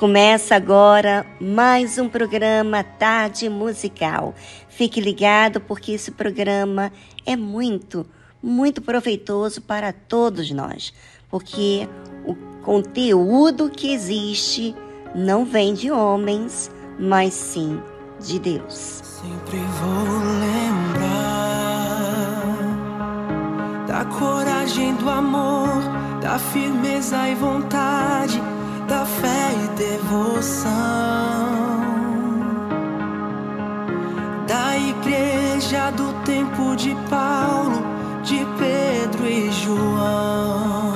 Começa agora mais um programa Tarde Musical. Fique ligado porque esse programa é muito, muito proveitoso para todos nós, porque o conteúdo que existe não vem de homens, mas sim de Deus. Sempre vou lembrar da coragem do amor, da firmeza e vontade da fé e devoção da igreja do tempo de Paulo, de Pedro e João,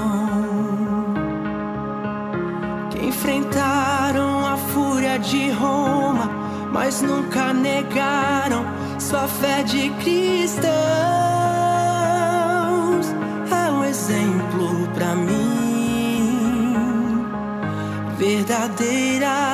que enfrentaram a fúria de Roma, mas nunca negaram sua fé de cristãos. Verdadeira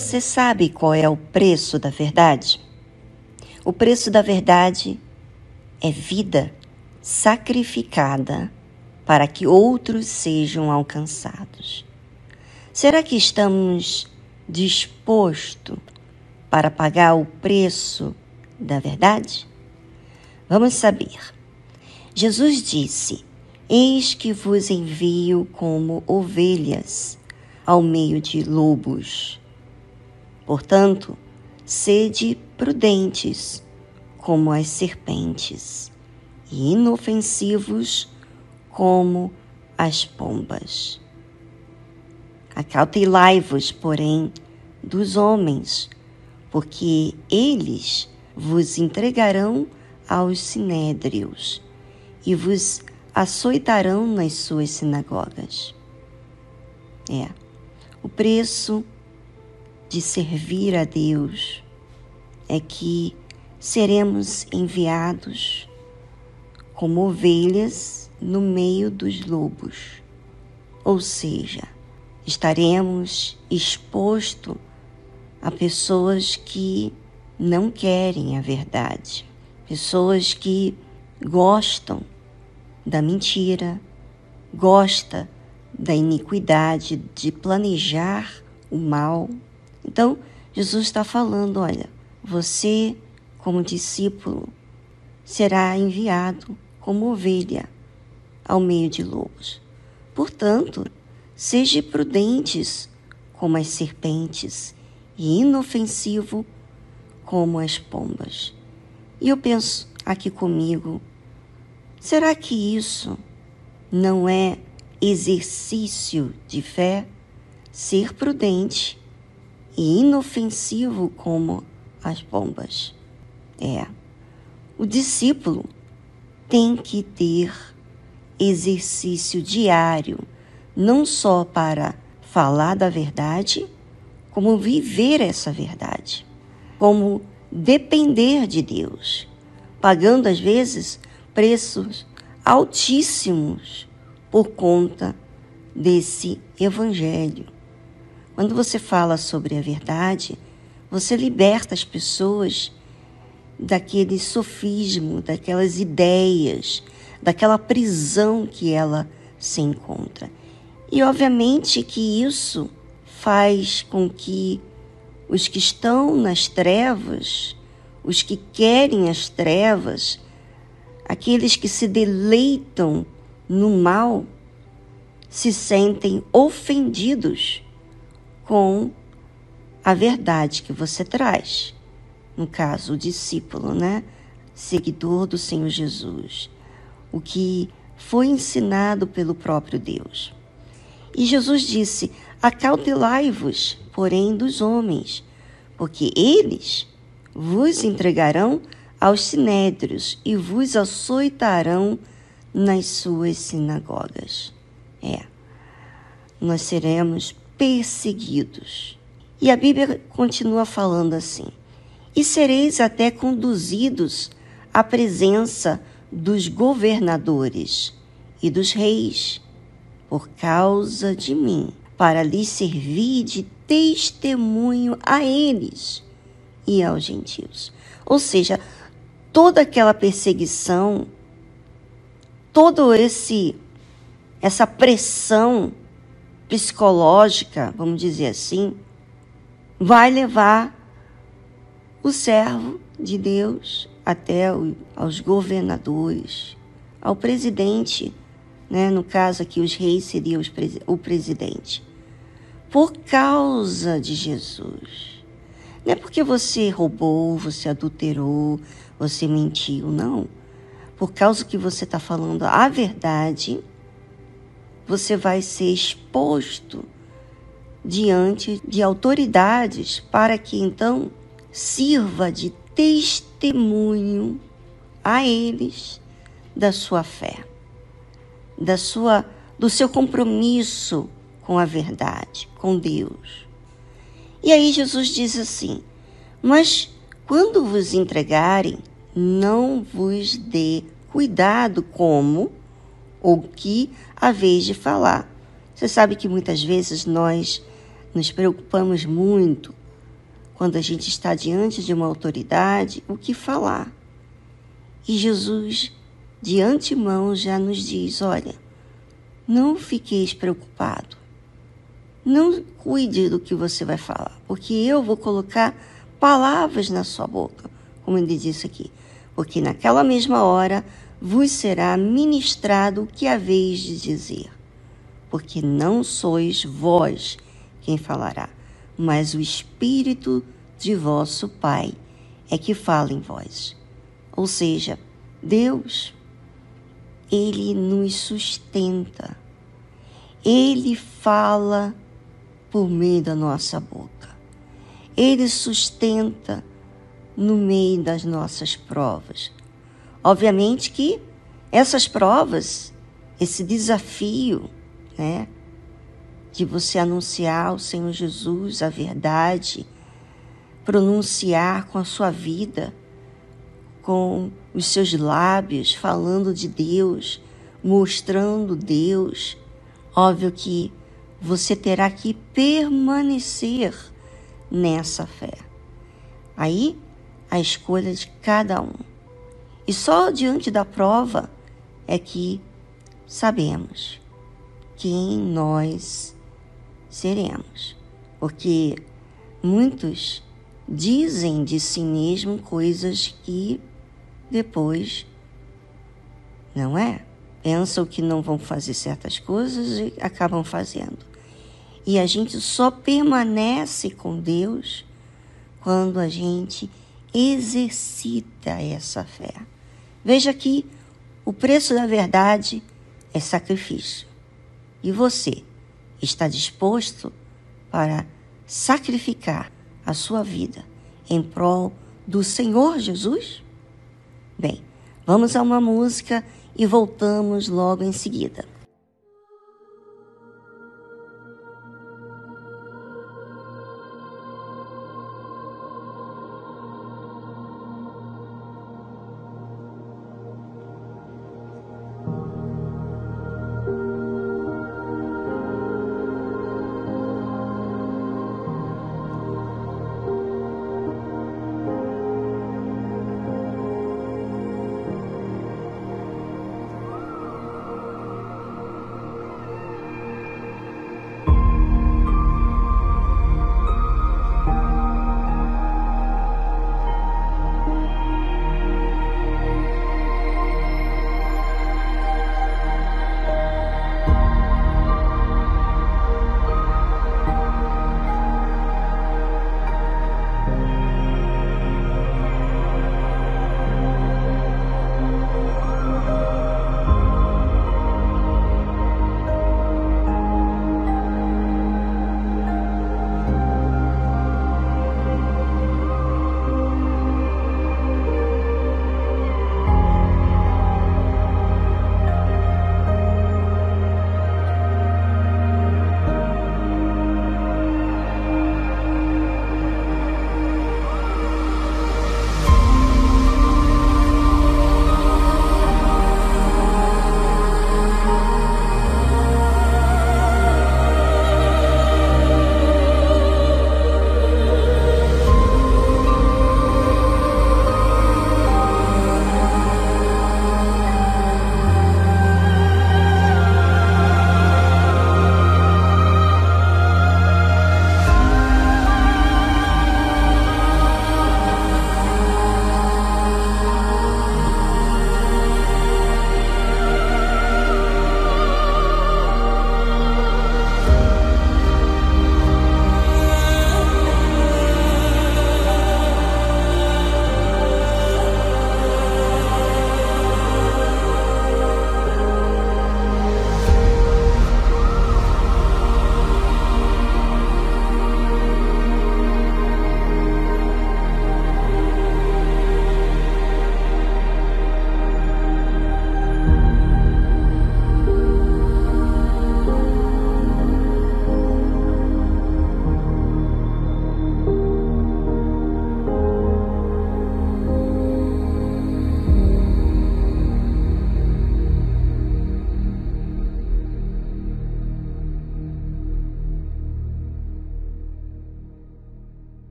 Você sabe qual é o preço da verdade? O preço da verdade é vida sacrificada para que outros sejam alcançados. Será que estamos dispostos para pagar o preço da verdade? Vamos saber. Jesus disse: Eis que vos envio como ovelhas ao meio de lobos. Portanto, sede prudentes como as serpentes e inofensivos como as pombas. Acautelai-vos, porém, dos homens, porque eles vos entregarão aos sinédrios e vos açoitarão nas suas sinagogas. É, o preço de servir a Deus é que seremos enviados como ovelhas no meio dos lobos, ou seja, estaremos expostos a pessoas que não querem a verdade, pessoas que gostam da mentira, gosta da iniquidade, de planejar o mal. Então, Jesus está falando: olha, você, como discípulo, será enviado como ovelha ao meio de lobos. Portanto, seja prudentes como as serpentes e inofensivo como as pombas. E eu penso aqui comigo, será que isso não é exercício de fé? Ser prudente e inofensivo como as pombas. É. O discípulo tem que ter exercício diário, não só para falar da verdade, como viver essa verdade, como depender de Deus, pagando às vezes preços altíssimos por conta desse evangelho. Quando você fala sobre a verdade, você liberta as pessoas daquele sofismo, daquelas ideias, daquela prisão que ela se encontra. E obviamente que isso faz com que os que estão nas trevas, os que querem as trevas, aqueles que se deleitam no mal, se sentem ofendidos com a verdade que você traz. No caso, o discípulo, né? Seguidor do Senhor Jesus. O que foi ensinado pelo próprio Deus. E Jesus disse: Acautelai-vos, porém, dos homens, porque eles vos entregarão aos sinédrios e vos açoitarão nas suas sinagogas. É, nós seremos perseguidos. E a Bíblia continua falando assim: E sereis até conduzidos à presença dos governadores e dos reis por causa de mim, para lhes servir de testemunho a eles e aos gentios. Ou seja, toda aquela perseguição, todo esse essa pressão psicológica, vamos dizer assim, vai levar o servo de Deus até o, aos governadores, ao presidente né? no caso aqui, os reis seriam os, o presidente. Por causa de Jesus. Não é porque você roubou, você adulterou, você mentiu, não. Por causa que você está falando a verdade, você vai ser exposto diante de autoridades para que então sirva de testemunho a eles da sua fé da sua do seu compromisso com a verdade, com Deus. E aí Jesus diz assim: Mas quando vos entregarem, não vos dê cuidado como ou que vez de falar. Você sabe que muitas vezes nós nos preocupamos muito quando a gente está diante de uma autoridade, o que falar. E Jesus de antemão já nos diz: olha, não fiqueis preocupado. Não cuide do que você vai falar, porque eu vou colocar palavras na sua boca, como ele disse aqui. Porque naquela mesma hora vos será ministrado o que haveis de dizer. Porque não sois vós quem falará, mas o Espírito de vosso Pai é que fala em vós. Ou seja, Deus ele nos sustenta. Ele fala por meio da nossa boca. Ele sustenta no meio das nossas provas. Obviamente que essas provas, esse desafio, né, de você anunciar o Senhor Jesus, a verdade, pronunciar com a sua vida, com os seus lábios, falando de Deus, mostrando Deus. Óbvio que você terá que permanecer nessa fé. Aí, a escolha de cada um. E só diante da prova é que sabemos quem nós seremos. Porque muitos dizem de si mesmo coisas que depois, não é? Pensam que não vão fazer certas coisas e acabam fazendo. E a gente só permanece com Deus quando a gente exercita essa fé. Veja que o preço da verdade é sacrifício. E você está disposto para sacrificar a sua vida em prol do Senhor Jesus? Bem, vamos a uma música e voltamos logo em seguida.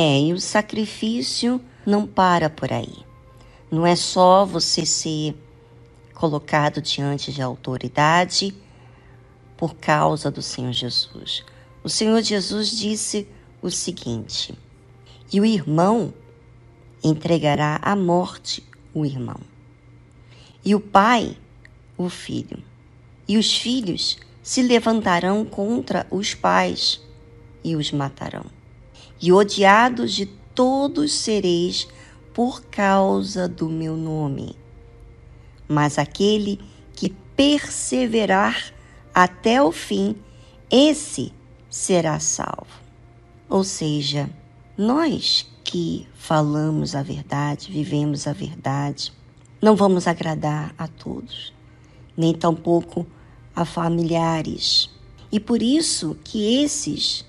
É, e o sacrifício não para por aí. Não é só você ser colocado diante de autoridade por causa do Senhor Jesus. O Senhor Jesus disse o seguinte: E o irmão entregará à morte o irmão, e o pai o filho, e os filhos se levantarão contra os pais e os matarão. E odiados de todos sereis por causa do meu nome. Mas aquele que perseverar até o fim, esse será salvo. Ou seja, nós que falamos a verdade, vivemos a verdade, não vamos agradar a todos, nem tampouco a familiares. E por isso que esses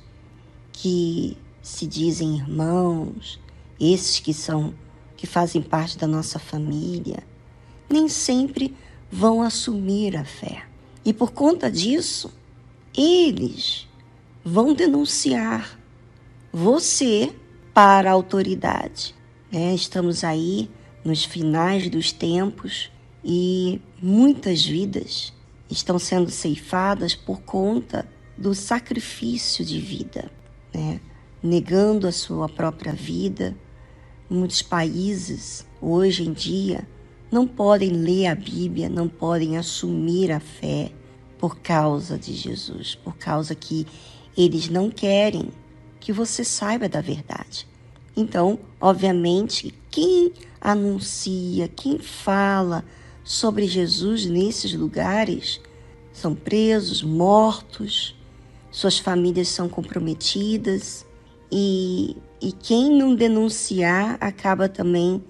que se dizem irmãos, esses que são que fazem parte da nossa família, nem sempre vão assumir a fé. E por conta disso, eles vão denunciar você para a autoridade. É, estamos aí nos finais dos tempos e muitas vidas estão sendo ceifadas por conta do sacrifício de vida, né? Negando a sua própria vida. Muitos países, hoje em dia, não podem ler a Bíblia, não podem assumir a fé por causa de Jesus, por causa que eles não querem que você saiba da verdade. Então, obviamente, quem anuncia, quem fala sobre Jesus nesses lugares são presos, mortos, suas famílias são comprometidas e, e quem não denunciar acaba também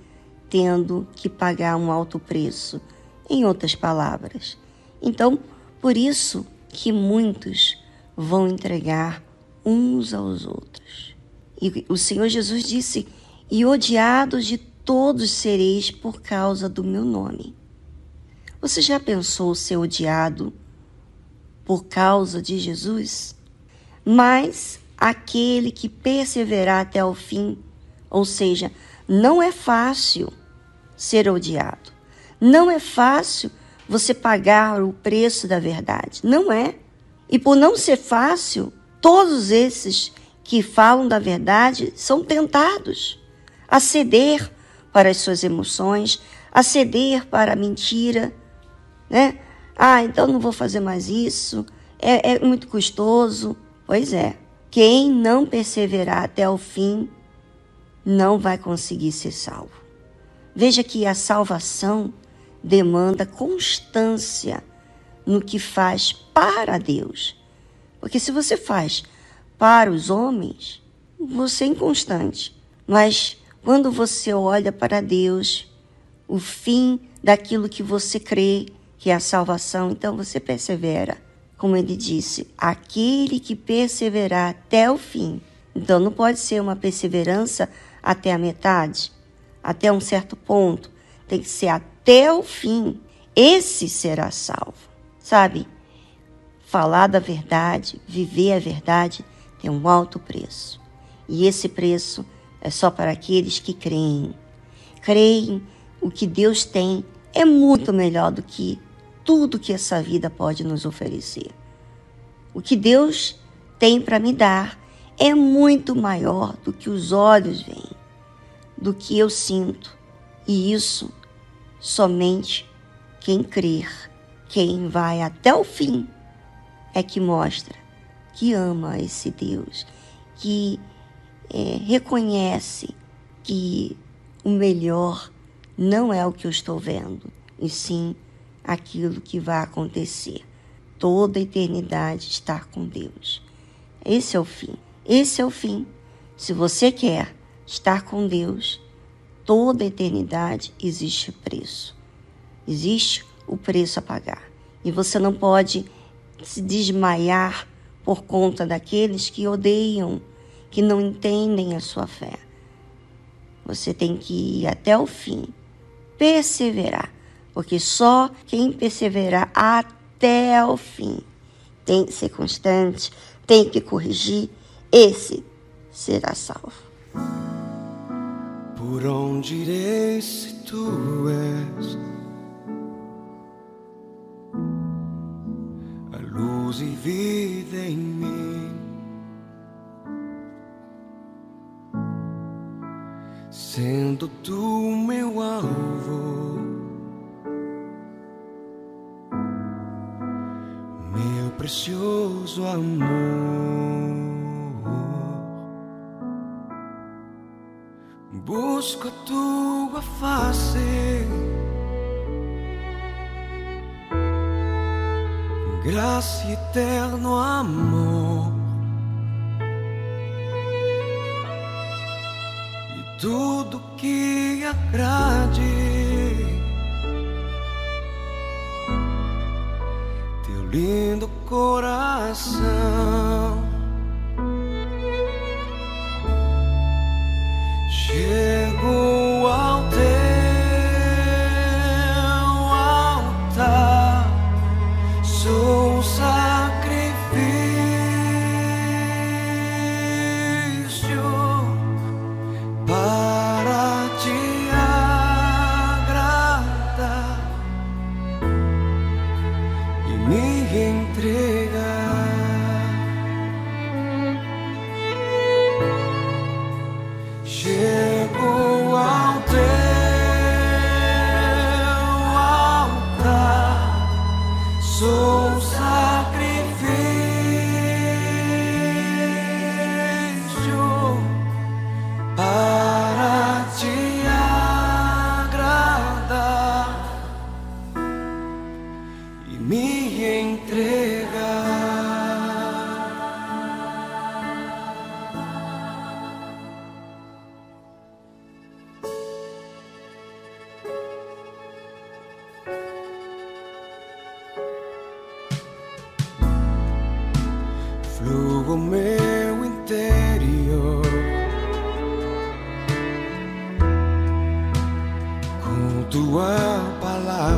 tendo que pagar um alto preço, em outras palavras. Então, por isso que muitos vão entregar uns aos outros. E o Senhor Jesus disse: E odiados de todos sereis por causa do meu nome. Você já pensou ser odiado por causa de Jesus? Mas aquele que perseverar até o fim, ou seja, não é fácil ser odiado. Não é fácil você pagar o preço da verdade. Não é. E por não ser fácil, todos esses que falam da verdade são tentados a ceder para as suas emoções, a ceder para a mentira, né? Ah, então não vou fazer mais isso, é, é muito custoso. Pois é, quem não perseverar até o fim não vai conseguir ser salvo. Veja que a salvação demanda constância no que faz para Deus. Porque se você faz para os homens, você é inconstante. Mas quando você olha para Deus, o fim daquilo que você crê, que é a salvação, então você persevera. Como ele disse, aquele que perseverar até o fim. Então não pode ser uma perseverança até a metade, até um certo ponto. Tem que ser até o fim. Esse será salvo. Sabe? Falar da verdade, viver a verdade, tem um alto preço. E esse preço é só para aqueles que creem. Creem o que Deus tem é muito melhor do que tudo que essa vida pode nos oferecer. O que Deus tem para me dar é muito maior do que os olhos veem, do que eu sinto. E isso somente quem crer, quem vai até o fim, é que mostra que ama esse Deus, que é, reconhece que o melhor não é o que eu estou vendo, e sim aquilo que vai acontecer. Toda a eternidade estar com Deus. Esse é o fim. Esse é o fim. Se você quer estar com Deus, toda a eternidade existe preço. Existe o preço a pagar. E você não pode se desmaiar por conta daqueles que odeiam, que não entendem a sua fé. Você tem que ir até o fim, perseverar, porque só quem perseverar até o fim tem que ser constante, tem que corrigir, esse será salvo. Por onde irei se tu és a luz e vida em mim? Sendo tu meu alvo, precioso amor. busco a tua face. Graça e eterno amor. E tudo que agrade. Lindo coração.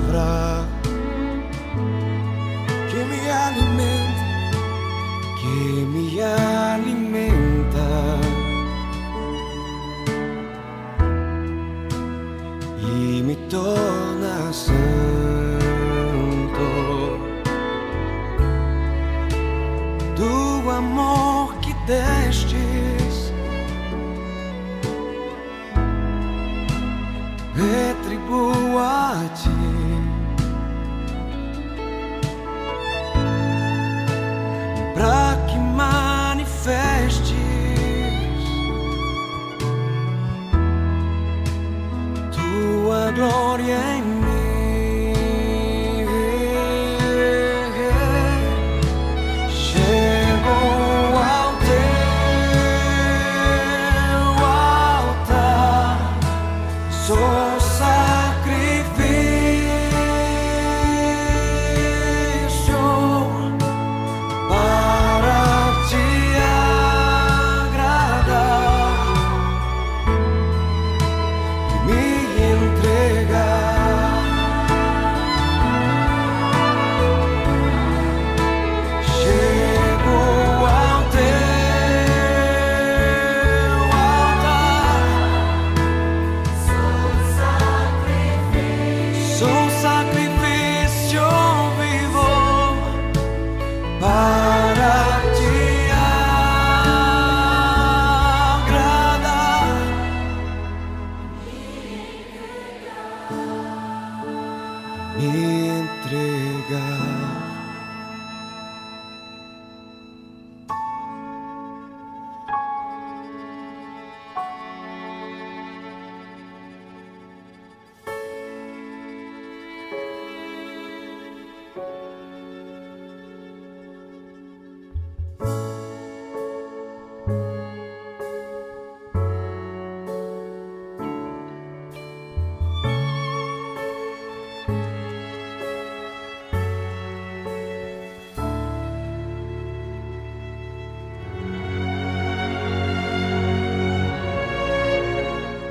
O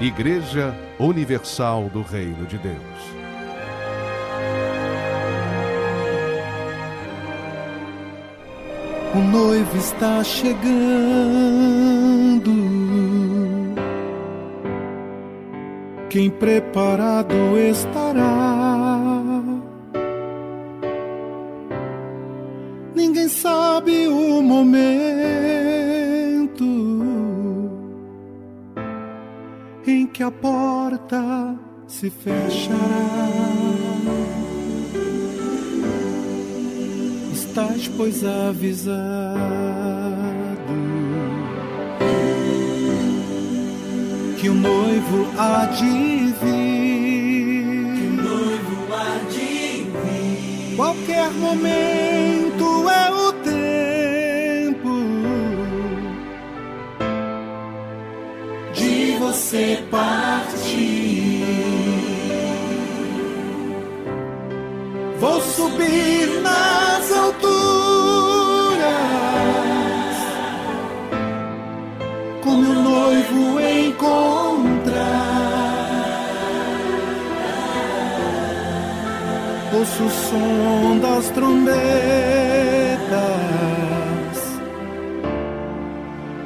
Igreja Universal do Reino de Deus. O noivo está chegando. Quem preparado estará. Ninguém sabe o momento que a porta se fechará. estás, pois, avisado. Que o noivo há de vir. Que o noivo há de vir. Qualquer momento você partir. Vou subir nas alturas com meu noivo encontrar. Ouço o som das trombetas,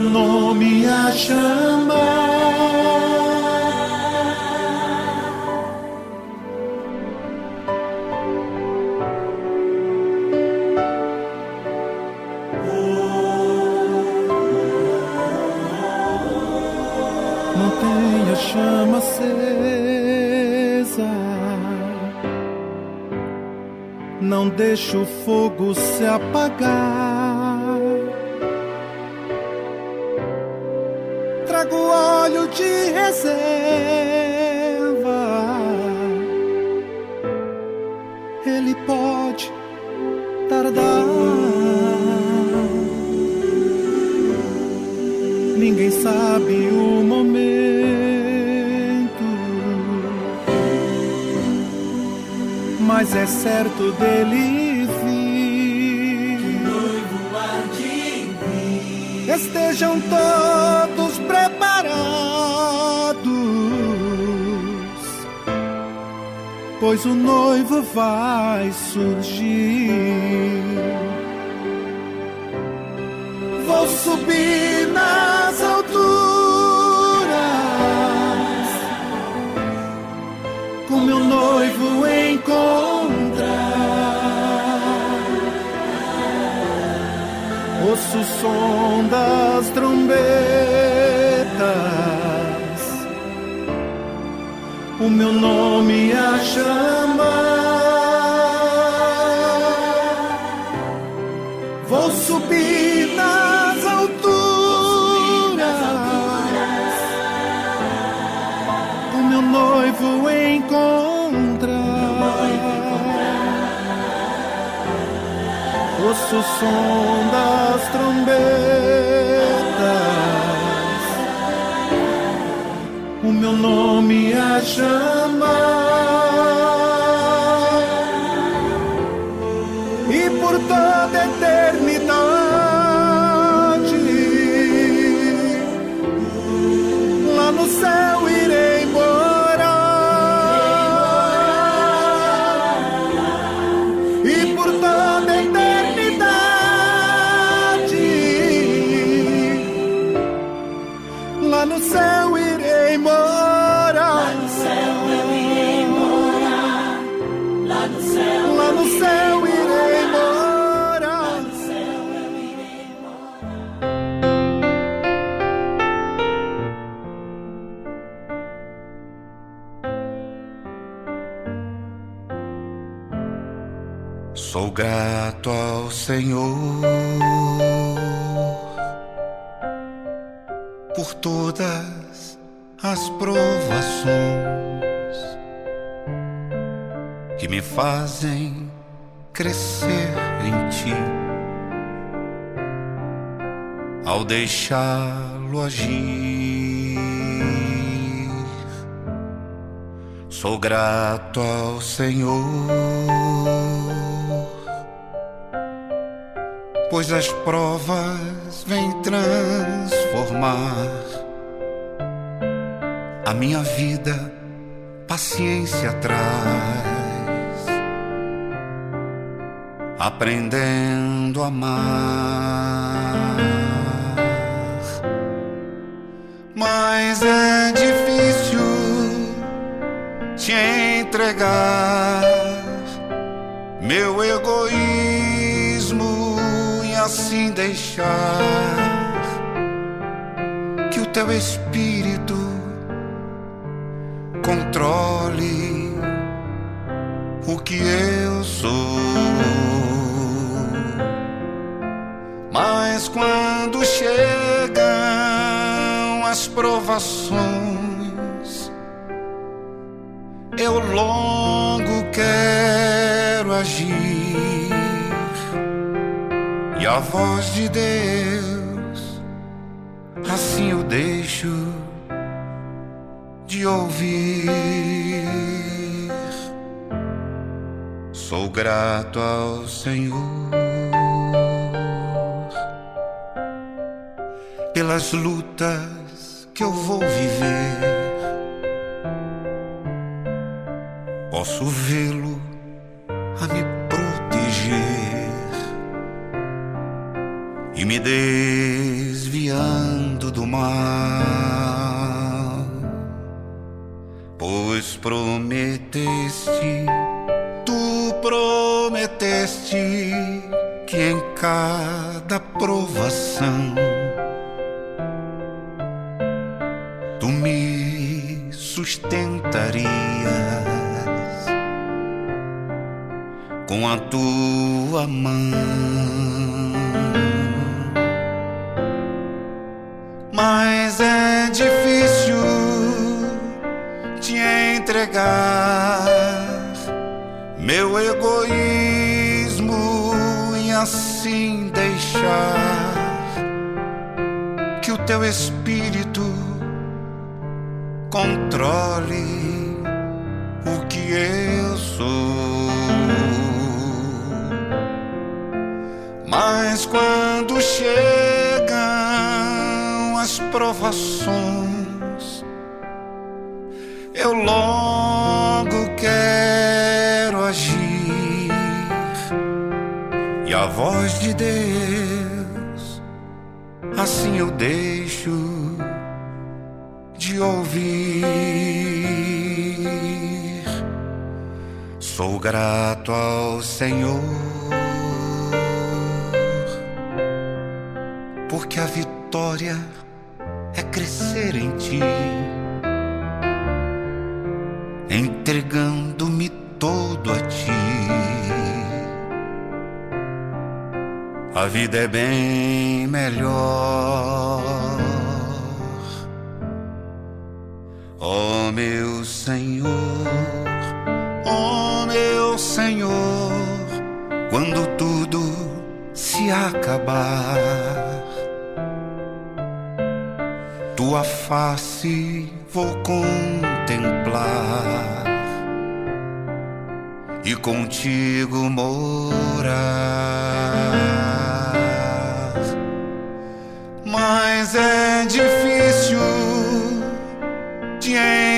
o meu nome a chamar. Mantenha a chama acesa. Não deixe o fogo se apagar. Reserva. Ele pode tardar. Ninguém sabe o momento mas é certo dele vir. Noivo há de vir. Estejam todos pois o noivo vai surgir. Vou subir nas alturas com meu noivo encontrar. Ouço o som das trombetas, o meu nome a chamar. Vou subir nas alturas, o meu noivo encontrar. Ouço o som das trombetas, meu nome a chamar. Provações que me fazem crescer em ti. Ao deixá-lo agir, sou grato ao Senhor pois as provas vêm transformar a minha vida, paciência traz, aprendendo a amar. Mas é difícil te entregar meu egoísmo assim deixar que o teu espírito controle o que eu sou. Mas quando chegam as provações, eu logo quero agir e a voz de Deus, assim eu deixo de ouvir. Sou grato ao Senhor pelas lutas que eu vou viver. Posso vê-lo a me e me desviando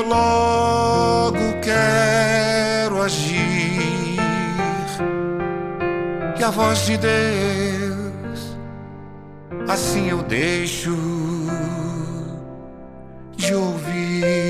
eu logo quero agir e a a voz de Deus, assim eu deixo de ouvir.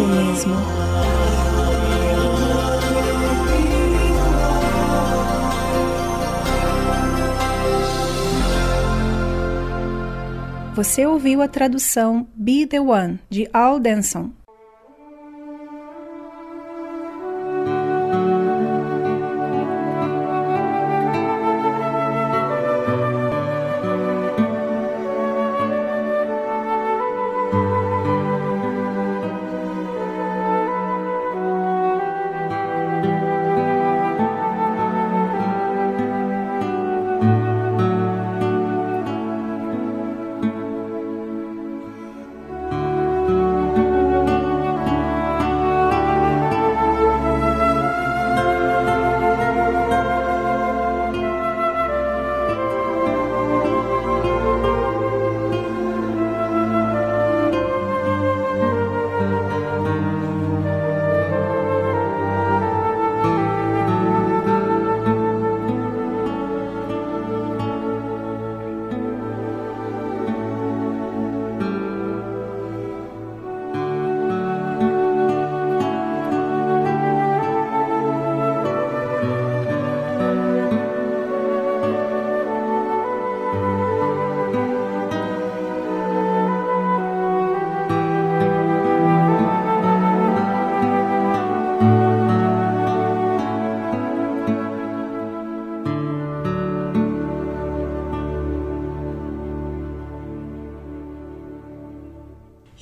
Eu mesmo. Você ouviu a tradução Be the One de Al Denson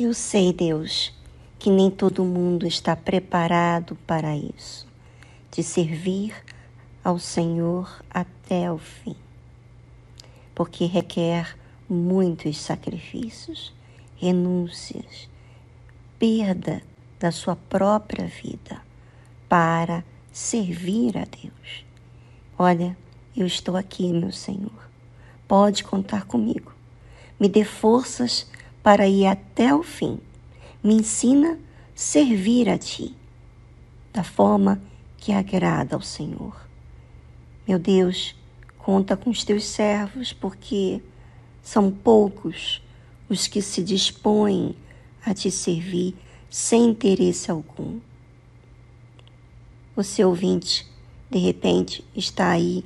Eu sei, Deus, que nem todo mundo está preparado para isso, de servir ao Senhor até o fim, porque requer muitos sacrifícios, renúncias, perda da sua própria vida para servir a Deus. Olha, eu estou aqui, meu Senhor. Pode contar comigo. Me dê forças para ir até o fim. Me ensina a servir a Ti da forma que agrada ao Senhor. Meu Deus, conta com os teus servos, porque são poucos os que se dispõem a te servir sem interesse algum. Você ouvinte, de repente, está aí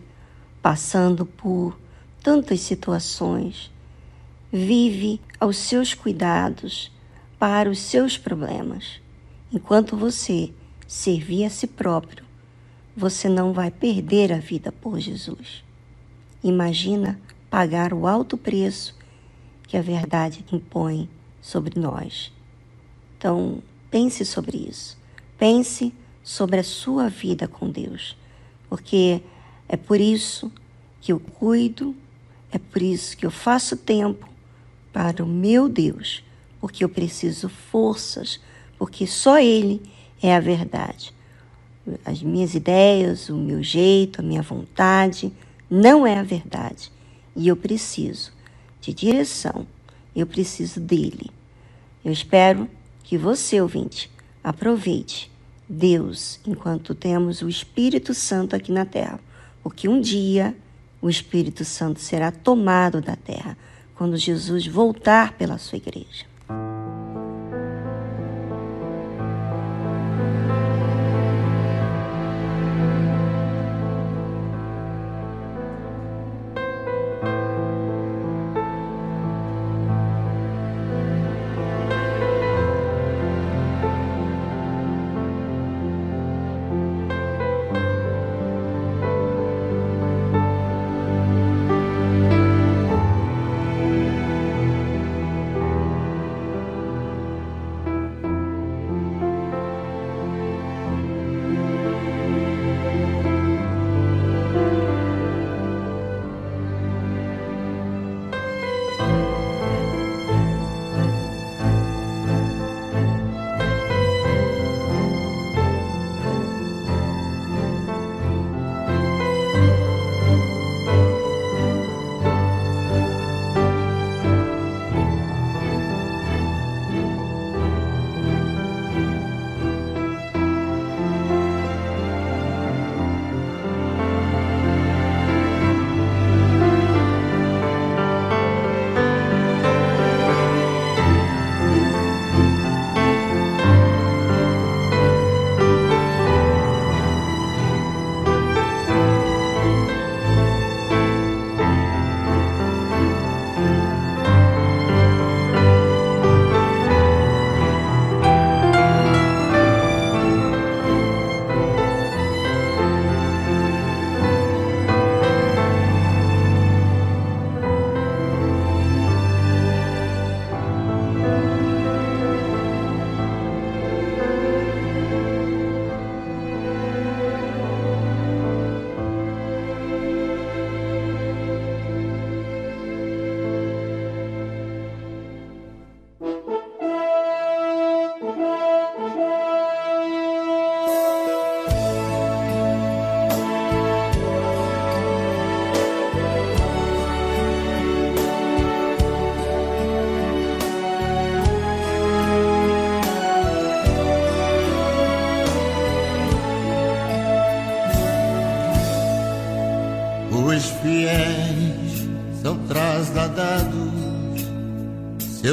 passando por tantas situações, vive aos seus cuidados para os seus problemas. Enquanto você servir a si próprio, você não vai perder a vida por Jesus. Imagina pagar o alto preço que a verdade impõe sobre nós. Então, pense sobre isso. Pense sobre a sua vida com Deus, porque é por isso que eu cuido, é por isso que eu faço tempo para o meu Deus, porque eu preciso forças, porque só Ele é a verdade as minhas ideias, o meu jeito, a minha vontade, não é a verdade. E eu preciso de direção, eu preciso dele. Eu espero que você, ouvinte, aproveite Deus enquanto temos o Espírito Santo aqui na terra, porque um dia o Espírito Santo será tomado da terra quando Jesus voltar pela sua igreja.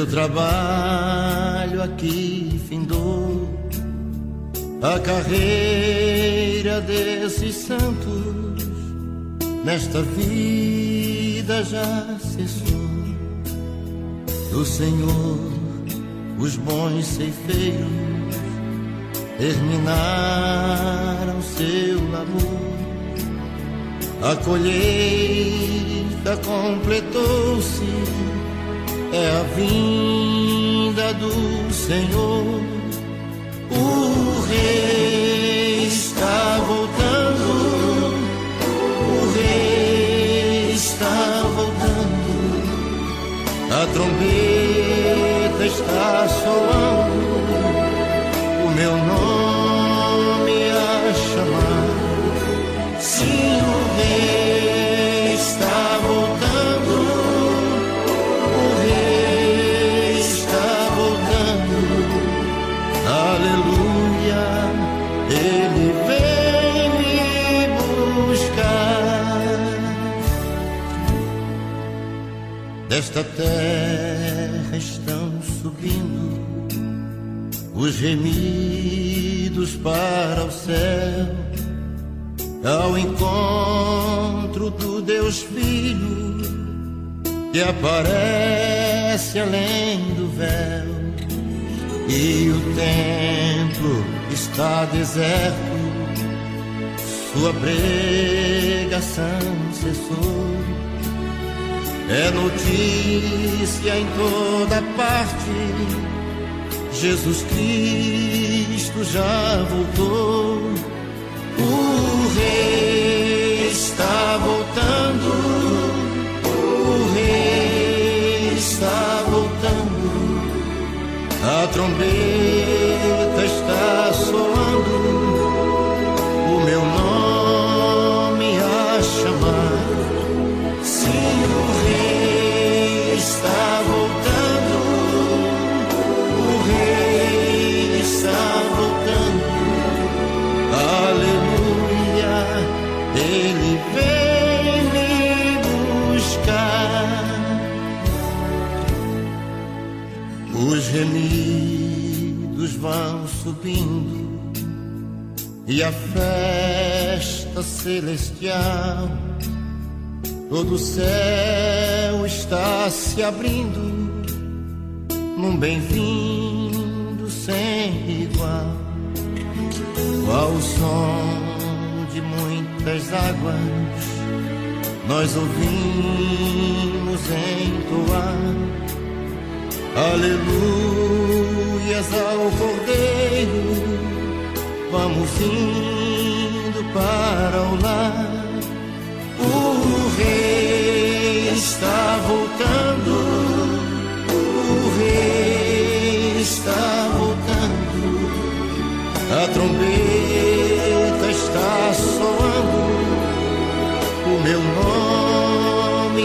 Seu trabalho aqui findou, a carreira desses santos. Nesta vida já cessou. Do Senhor, os bons ceifeiros terminaram seu labor, a colheita completou-se é a vinda do Senhor. O rei está voltando. O rei está voltando. A trombeta está soando. Desta terra estão subindo os gemidos para o céu, ao encontro do Deus Filho que aparece além do véu, e o templo está deserto, sua pregação cessou. É notícia em toda parte. Jesus Cristo já voltou. O Rei está voltando. O Rei está voltando. A trombeta subindo e a festa celestial. Todo o céu está se abrindo num bem-vindo sem igual. Qual o som de muitas águas nós ouvimos entoar. Aleluias ao Cordeiro, vamos indo para o lar. O rei está voltando. O rei está voltando. A trombeta está soando. O meu nome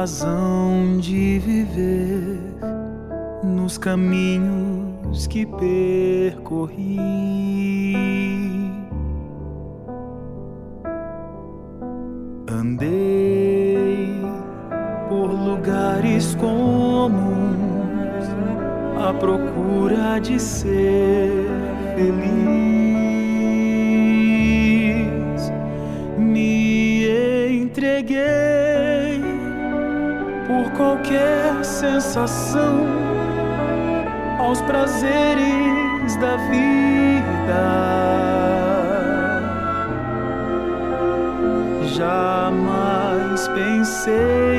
Razão de viver nos caminhos que percorri. Sensação aos prazeres da vida. Jamais pensei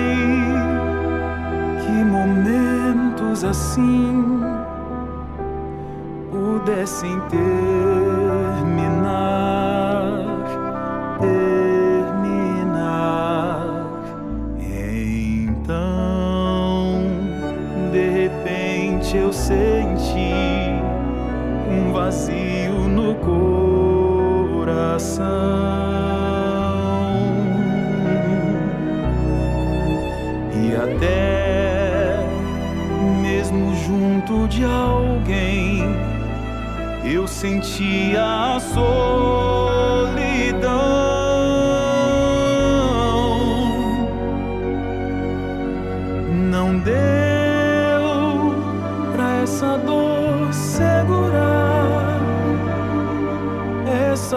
que momentos assim pudessem terminar, vazio no coração. junto de alguém, eu sentia a solidão.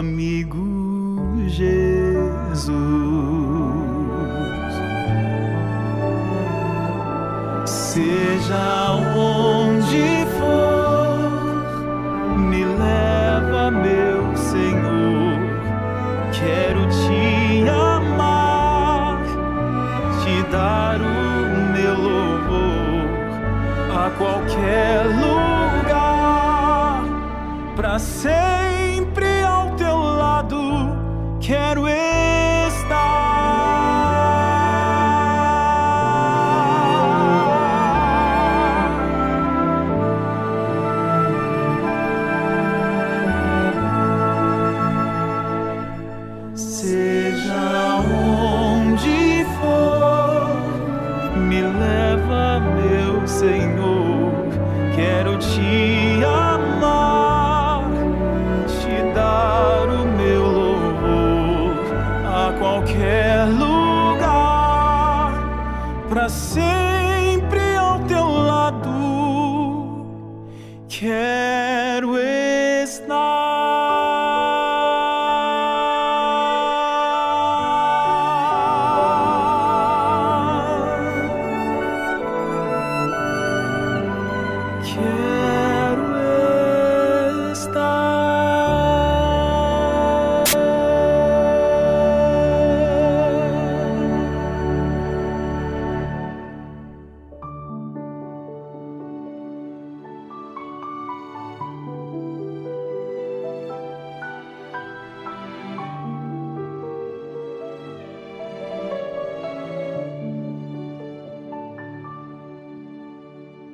amigo Jesus. Seja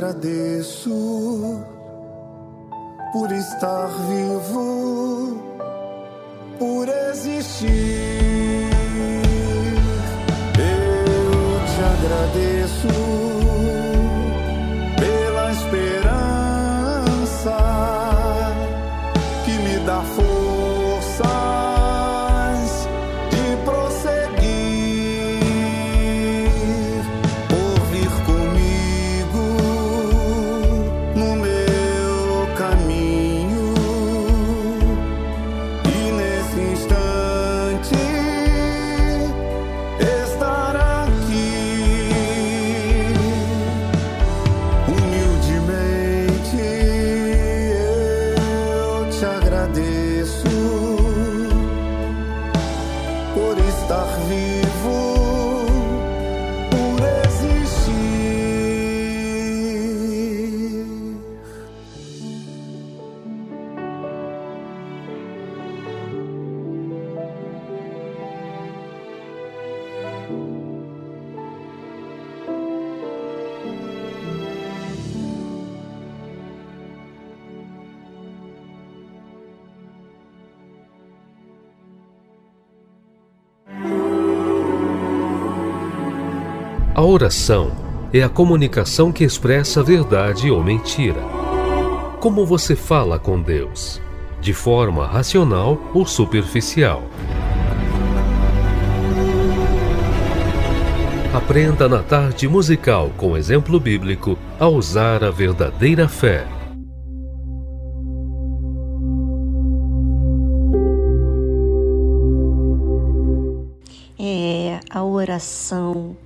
agradeço por estar vivo, por existir. Eu te agradeço oração é a comunicação que expressa verdade ou mentira. Como você fala com Deus? De forma racional ou superficial? Aprenda na tarde musical com exemplo bíblico a usar a verdadeira fé. É, a oração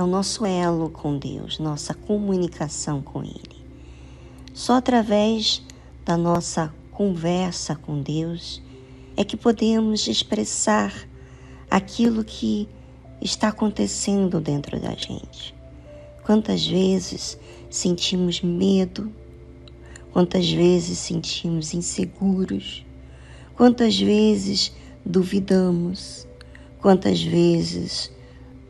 é o nosso elo com Deus, nossa comunicação com Ele. Só através da nossa conversa com Deus é que podemos expressar aquilo que está acontecendo dentro da gente. Quantas vezes sentimos medo, quantas vezes sentimos inseguros, quantas vezes duvidamos, quantas vezes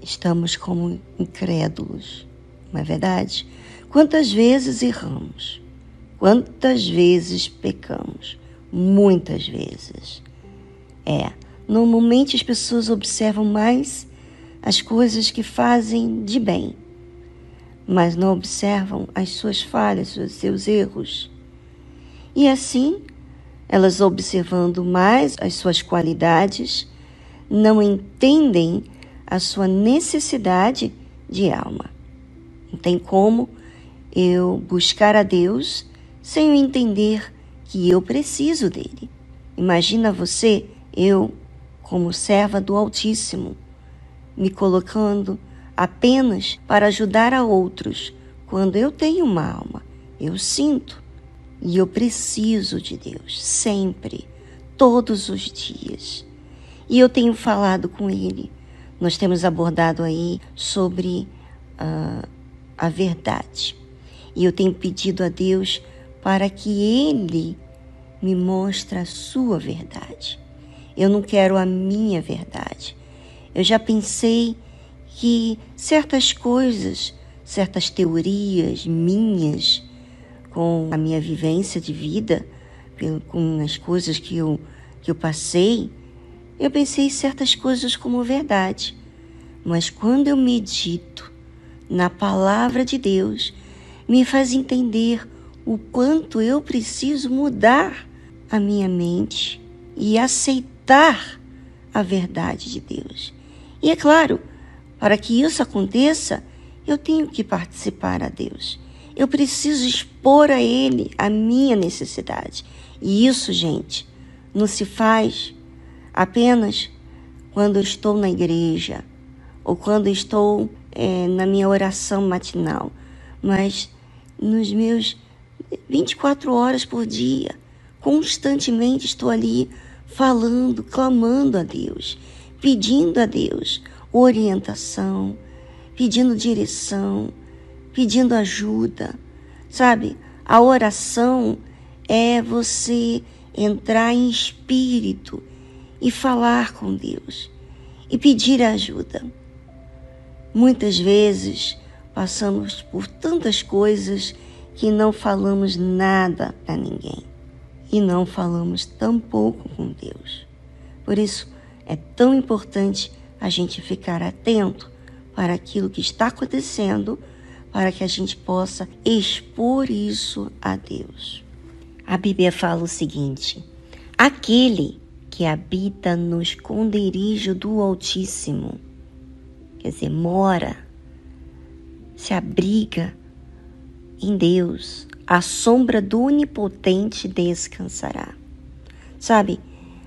estamos como incrédulos, não é verdade? Quantas vezes erramos, quantas vezes pecamos, muitas vezes. É, normalmente as pessoas observam mais as coisas que fazem de bem, mas não observam as suas falhas, os seus erros. E assim, elas observando mais as suas qualidades, não entendem a sua necessidade de alma. Não tem como eu buscar a Deus sem entender que eu preciso dele. Imagina você, eu, como serva do Altíssimo, me colocando apenas para ajudar a outros quando eu tenho uma alma. Eu sinto e eu preciso de Deus sempre, todos os dias. E eu tenho falado com Ele. Nós temos abordado aí sobre uh, a verdade. E eu tenho pedido a Deus para que Ele me mostre a sua verdade. Eu não quero a minha verdade. Eu já pensei que certas coisas, certas teorias minhas, com a minha vivência de vida, com as coisas que eu, que eu passei, eu pensei certas coisas como verdade. Mas quando eu medito na palavra de Deus, me faz entender o quanto eu preciso mudar a minha mente e aceitar a verdade de Deus. E é claro, para que isso aconteça, eu tenho que participar a Deus. Eu preciso expor a Ele a minha necessidade. E isso, gente, não se faz apenas quando estou na igreja ou quando estou é, na minha oração matinal, mas nos meus 24 horas por dia, constantemente estou ali falando, clamando a Deus, pedindo a Deus orientação, pedindo direção, pedindo ajuda. Sabe, a oração é você entrar em espírito e falar com Deus e pedir ajuda. Muitas vezes Passamos por tantas coisas que não falamos nada para ninguém e não falamos tampouco com Deus. Por isso, é tão importante a gente ficar atento para aquilo que está acontecendo, para que a gente possa expor isso a Deus. A Bíblia fala o seguinte: aquele que habita no esconderijo do Altíssimo, quer dizer, mora se abriga em Deus, a sombra do Onipotente descansará. Sabe,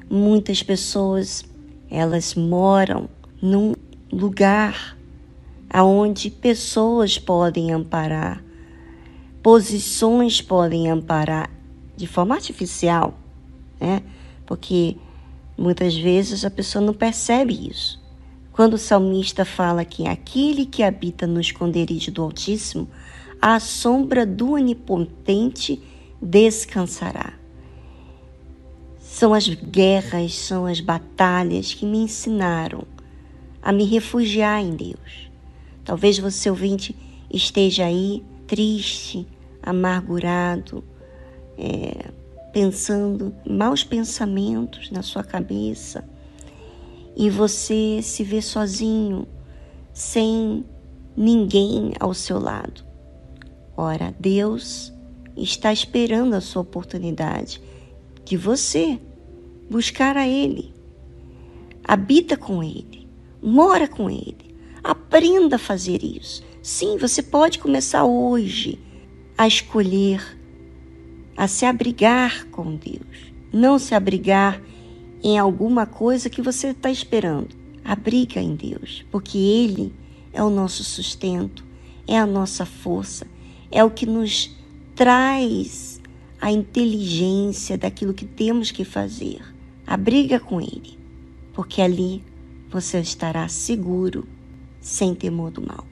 muitas pessoas elas moram num lugar aonde pessoas podem amparar, posições podem amparar de forma artificial, né? Porque muitas vezes a pessoa não percebe isso. Quando o salmista fala que aquele que habita no esconderijo do Altíssimo, a sombra do Onipotente descansará. São as guerras, são as batalhas que me ensinaram a me refugiar em Deus. Talvez você ouvinte esteja aí triste, amargurado, é, pensando maus pensamentos na sua cabeça e você se vê sozinho, sem ninguém ao seu lado. Ora, Deus está esperando a sua oportunidade de você buscar a Ele. Habita com Ele, mora com Ele, aprenda a fazer isso. Sim, você pode começar hoje a escolher, a se abrigar com Deus, não se abrigar em alguma coisa que você está esperando. Abriga em Deus, porque Ele é o nosso sustento, é a nossa força, é o que nos traz a inteligência daquilo que temos que fazer. Abriga com Ele, porque ali você estará seguro, sem temor do mal.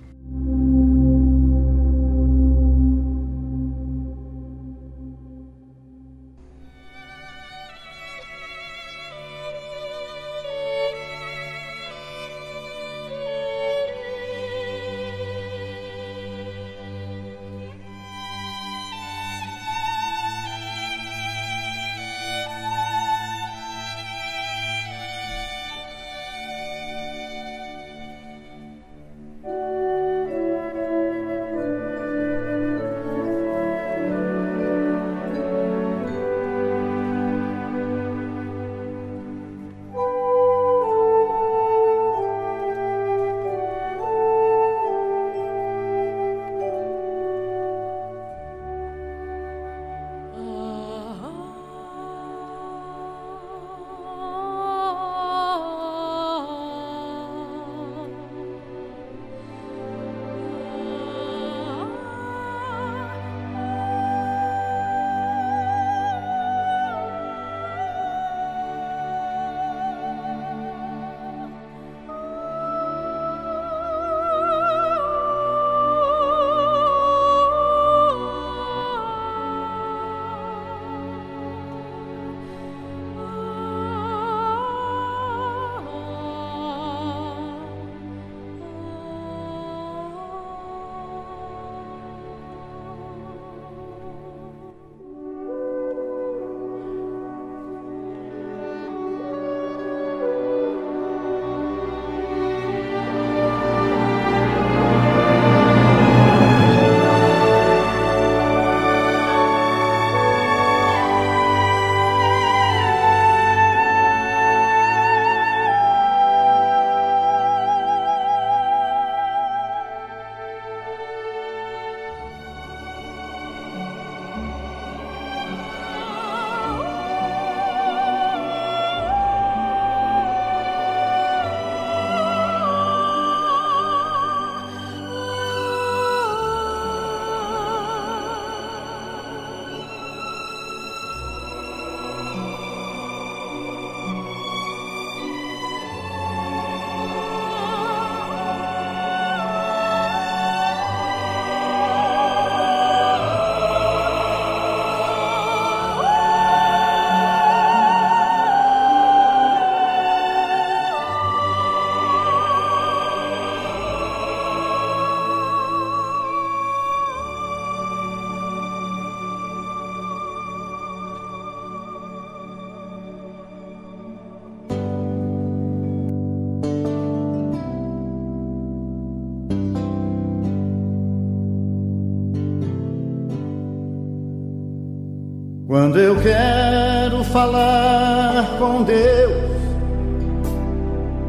Quando eu quero falar com Deus,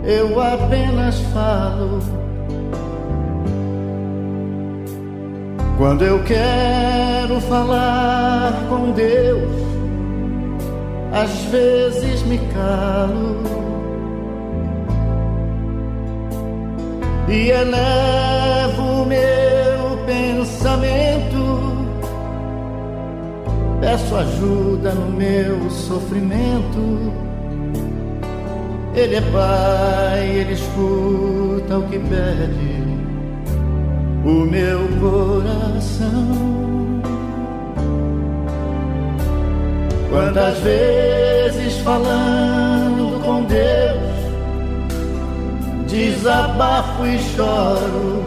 eu apenas falo. Quando eu quero falar com Deus, às vezes me calo e elevo peço ajuda no meu sofrimento. Ele é Pai, Ele escuta o que pede o meu coração. Quantas vezes falando com Deus, desabafo e choro.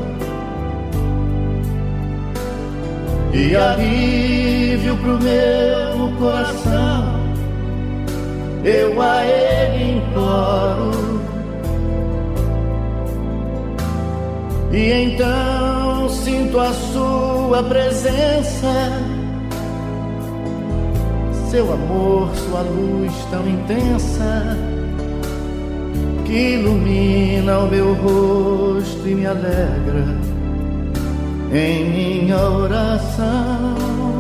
E pro meu coração, eu a Ele imploro. E então sinto a Sua presença seu amor, sua luz tão intensa que ilumina o meu rosto e me alegra em minha oração.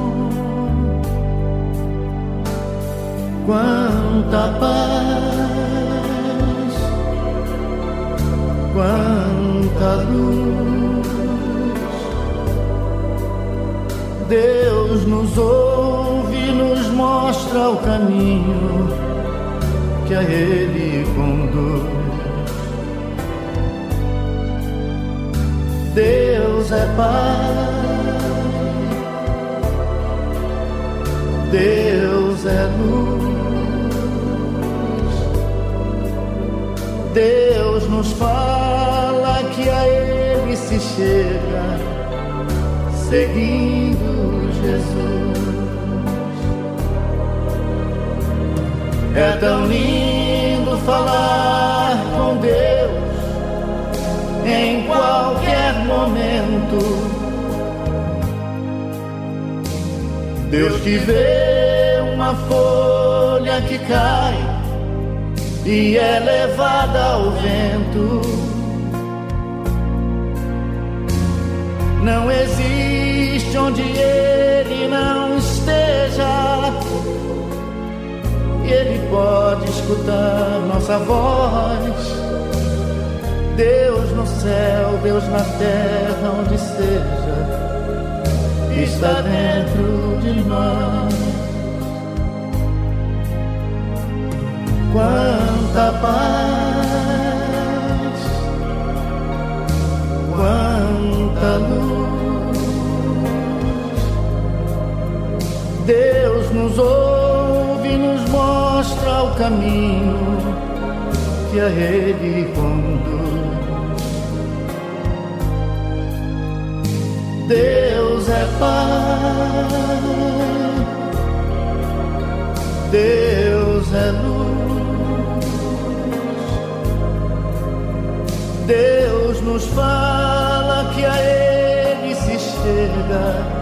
Quanta paz, quanta luz, Deus nos ouve nos mostra o caminho que a Ele conduz. Deus é Pai, Deus é luz, Deus nos fala que a Ele se chega seguindo Jesus. É tão lindo falar com Deus em qualquer momento. Deus que vê uma folha que cai e é levada ao vento. Não existe onde ele não esteja e Ele pode escutar nossa voz. Deus no céu, Deus na terra, onde seja, está dentro de nós. Quanta paz, quanta luz, Deus nos ouve nos mostra o caminho que a Ele conduz. Deus é Pai, Deus é luz, Deus nos fala que a Ele se chega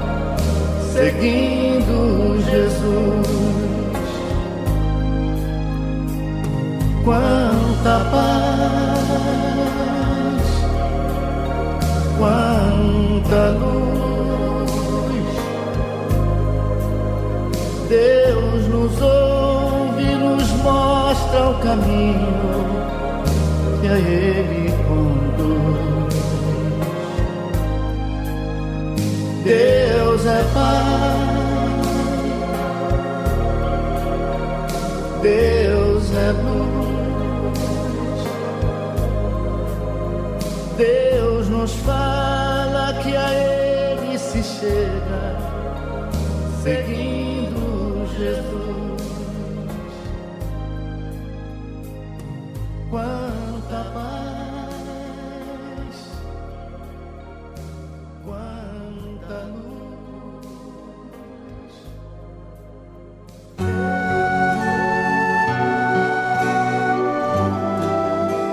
seguindo Jesus. quanta paz, quanta luz. Deus nos ouve, nos mostra o caminho que a Ele Deus é Pai. Deus é luz. Deus nos fala que a Ele se chega,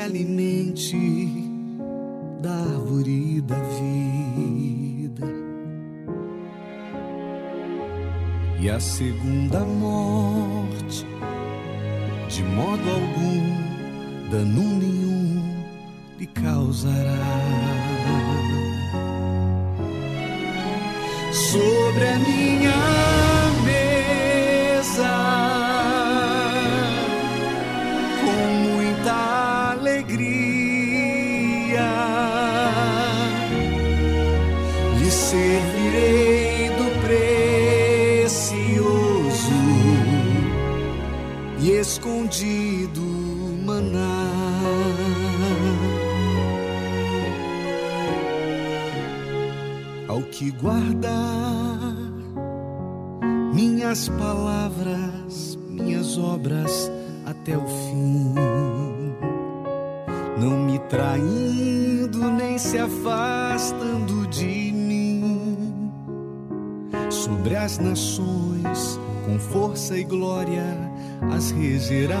alimente da árvore da vida. E a segunda morte, de modo algum, dano nenhum lhe causará. Sobre a minha guardar minhas palavras, minhas obras até o fim. Não me traindo nem se afastando de mim. Sobre as nações, com força e glória, as regerás.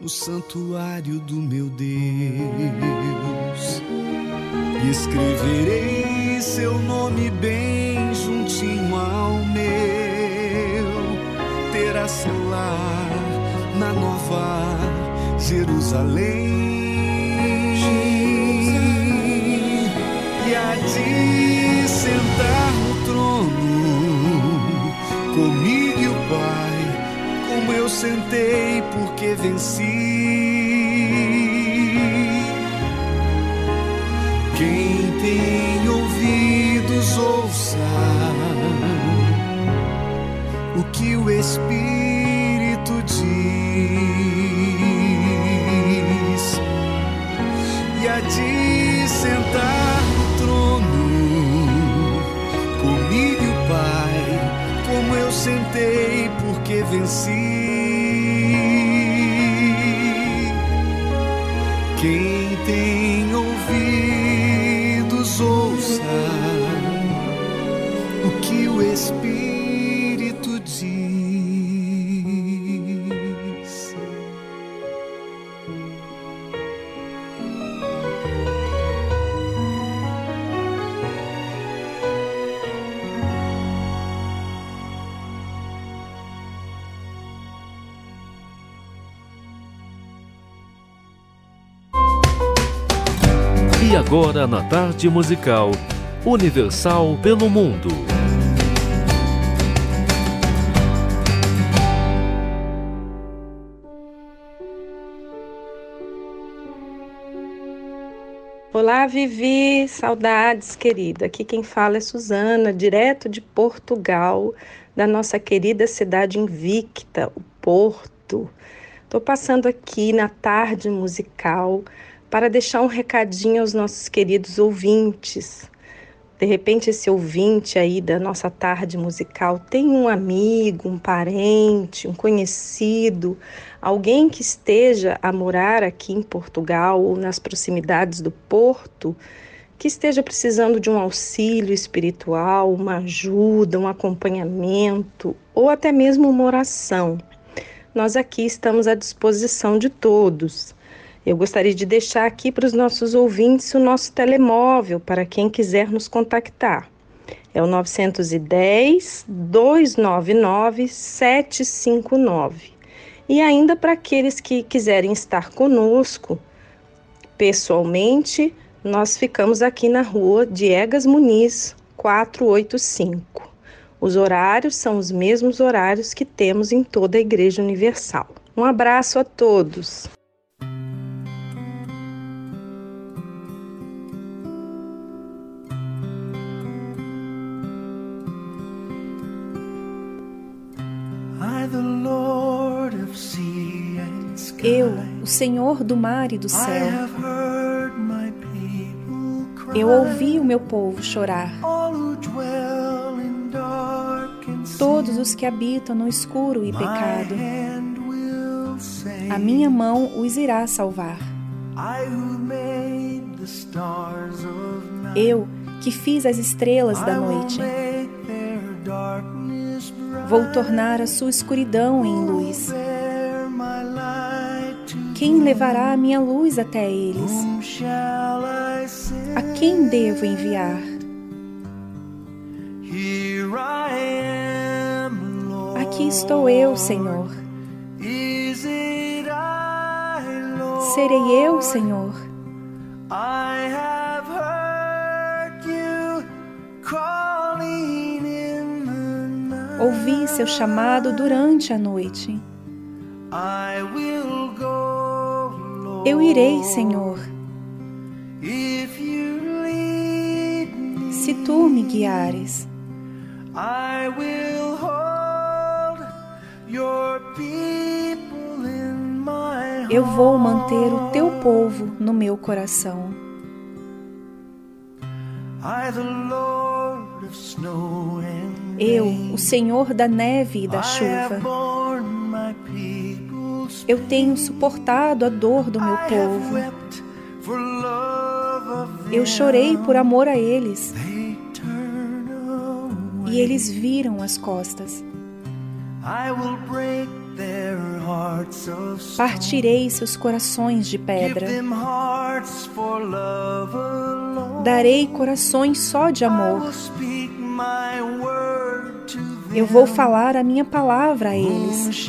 no santuário do meu Deus e escreverei seu nome bem juntinho ao meu. Terá seu lar na nova Jerusalém de sentar Pai, como eu sentei porque venci. Quem tem ouvidos ouça o que o Espírito diz e a de sentar sentei porque venci. Quem tem ouvidos, ouça o que o Espírito agora na tarde musical Universal pelo Mundo. Olá, Vivi, saudades, querida. Aqui quem fala é Suzana, direto de Portugal, da nossa querida cidade invicta, o Porto. Estou passando aqui na tarde musical para deixar um recadinho aos nossos queridos ouvintes. De repente, esse ouvinte aí da nossa tarde musical tem um amigo, um parente, um conhecido, alguém que esteja a morar aqui em Portugal ou nas proximidades do Porto, que esteja precisando de um auxílio espiritual, uma ajuda, um acompanhamento ou até mesmo uma oração nós aqui estamos à disposição de todos. Eu gostaria de deixar aqui para os nossos ouvintes o nosso telemóvel para quem quiser nos contactar. É o 910 299 759. E ainda para aqueles que quiserem estar conosco pessoalmente, nós ficamos aqui na rua Diegas Muniz, 485. Os horários são os mesmos horários que temos em toda a Igreja Universal. Um abraço a todos. Eu, o Senhor do mar e do céu, eu ouvi o meu povo chorar todos os que habitam no escuro e pecado. A minha mão os irá salvar. Eu, que fiz as estrelas da noite, vou tornar a sua escuridão em luz. Quem levará a minha luz até eles? A quem devo enviar? Aqui estou eu, Senhor. Serei eu, Senhor. Ouvi seu chamado durante a noite. Eu irei, Senhor. Se tu me guiares. Eu vou manter o teu povo no meu coração. Eu, o Senhor da neve e da chuva, eu tenho suportado a dor do meu povo. Eu chorei por amor a eles e eles viram as costas. Partirei seus corações de pedra. Darei corações só de amor. Eu vou falar a minha palavra a eles.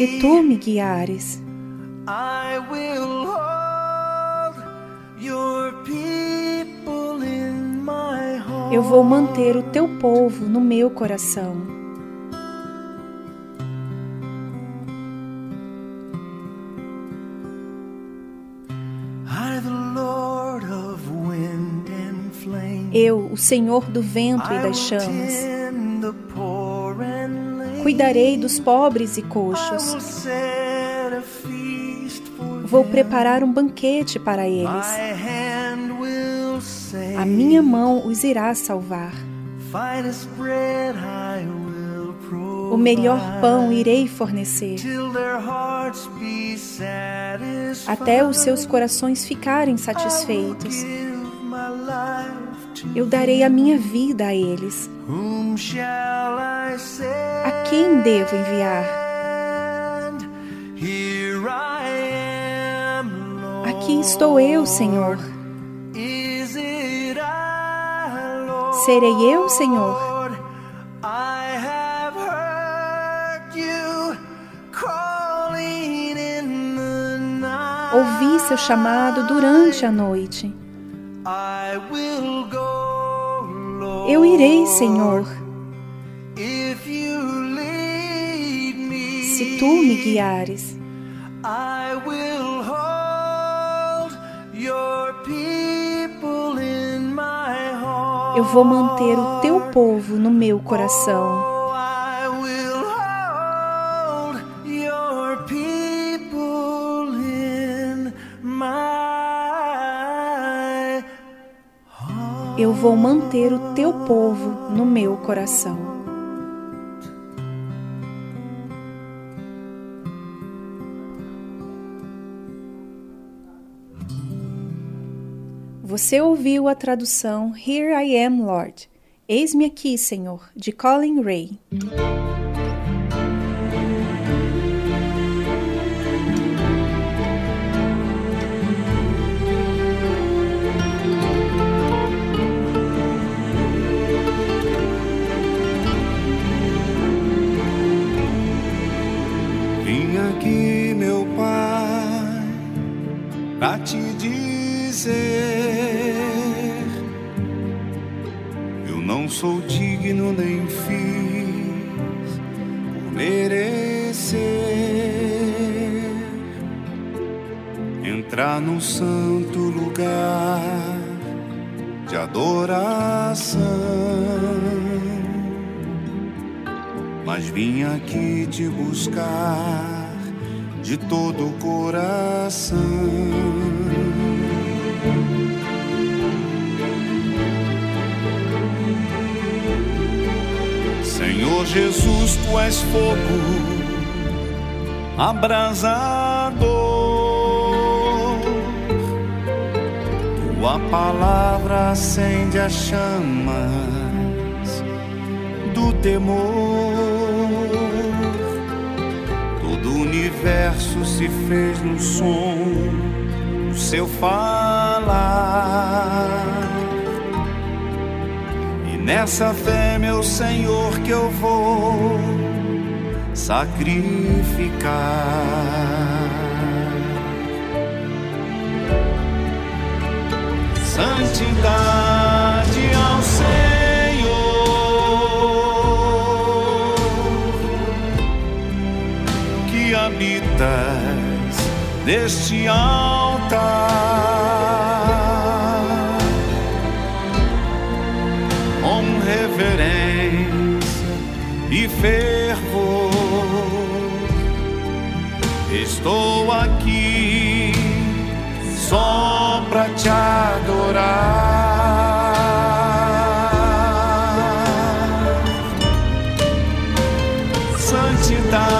Se tu me guiares. Eu vou manter o teu povo no meu coração. Eu, o Senhor do vento e das chamas, cuidarei dos pobres e coxos. Vou preparar um banquete para eles. A minha mão os irá salvar. O melhor pão irei fornecer, até os seus corações ficarem satisfeitos eu darei a minha vida a eles. A quem devo enviar? Aqui estou eu, Senhor. Serei eu, Senhor. Ouvi seu chamado durante a noite. Eu irei, Senhor. Se tu me guiares. Eu vou manter o teu povo no meu coração. Eu vou manter o teu povo no meu coração. Você ouviu a tradução Here I Am, Lord. Eis-me aqui, Senhor, de Colin Ray. Pra te dizer: Eu não sou digno nem fiz por merecer entrar num santo lugar de adoração. Mas vim aqui te buscar de todo o coração. Senhor Jesus, tu és fogo abrasador, tua palavra acende as chamas do temor. O universo se fez no som do seu falar. E nessa fé, meu Senhor, que eu vou sacrificar. Santidade habitas neste altar. Com reverência e fervor, estou aqui só pra te adorar. Santidade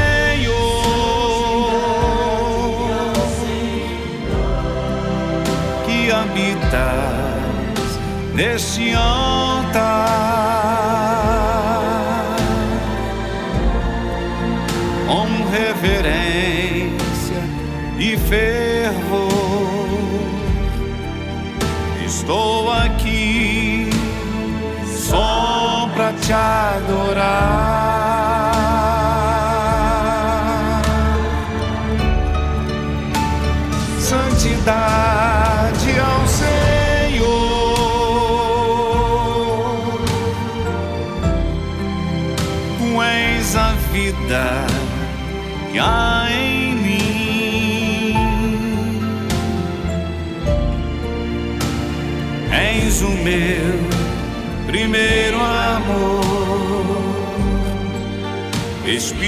neste altar. Com reverência e fervor, estou aqui só pra te adorar.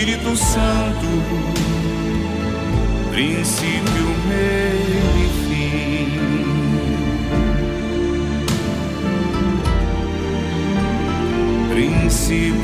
Espírito Santo, princípio meu e fim. Princípio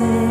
E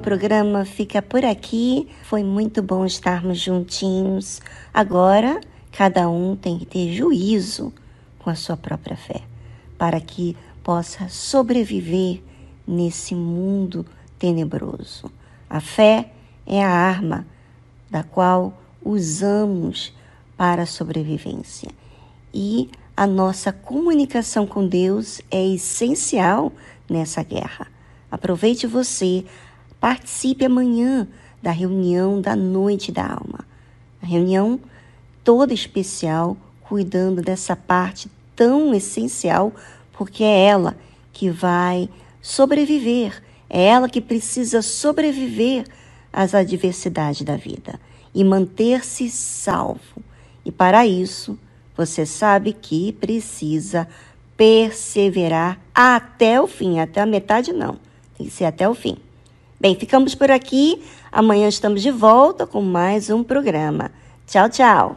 programa fica por aqui. Foi muito bom estarmos juntinhos. Agora, cada um tem que ter juízo com a sua própria fé, para que possa sobreviver nesse mundo tenebroso. A fé é a arma da qual usamos para a sobrevivência. E a nossa comunicação com Deus é essencial nessa guerra. Aproveite você Participe amanhã da reunião da Noite da Alma. A reunião toda especial, cuidando dessa parte tão essencial, porque é ela que vai sobreviver, é ela que precisa sobreviver às adversidades da vida e manter-se salvo. E para isso, você sabe que precisa perseverar até o fim, até a metade não, tem que ser até o fim. Bem, ficamos por aqui. Amanhã estamos de volta com mais um programa. Tchau, tchau.